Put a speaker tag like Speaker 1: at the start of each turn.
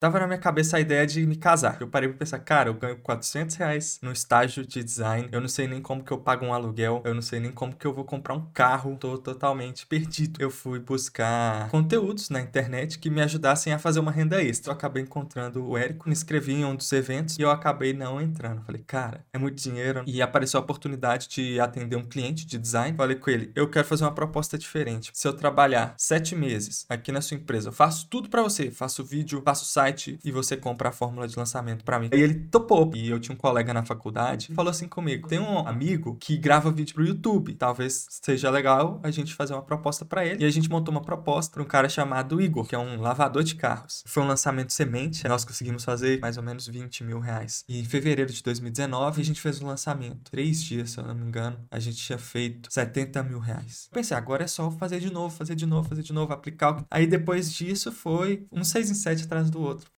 Speaker 1: tava na minha cabeça a ideia de me casar. Eu parei pra pensar, cara, eu ganho 400 reais no estágio de design, eu não sei nem como que eu pago um aluguel, eu não sei nem como que eu vou comprar um carro, tô totalmente perdido. Eu fui buscar conteúdos na internet que me ajudassem a fazer uma renda extra. Eu acabei encontrando o Érico, me inscrevi em um dos eventos e eu acabei não entrando. Falei, cara, é muito dinheiro. E apareceu a oportunidade de atender um cliente de design. Falei com ele, eu quero fazer uma proposta diferente. Se eu trabalhar sete meses aqui na sua empresa, eu faço tudo para você, faço vídeo, faço site, site e você compra a fórmula de lançamento para mim. Aí ele topou. E eu tinha um colega na faculdade que falou assim comigo: tem um amigo que grava vídeo pro YouTube. Talvez seja legal a gente fazer uma proposta para ele. E a gente montou uma proposta para um cara chamado Igor, que é um lavador de carros. Foi um lançamento semente. Nós conseguimos fazer mais ou menos 20 mil reais. E em fevereiro de 2019 a gente fez um lançamento. Três dias, se eu não me engano, a gente tinha feito 70 mil reais. Pensei, agora é só fazer de novo, fazer de novo, fazer de novo, aplicar. Aí depois disso foi um 6 em 7 atrás do outro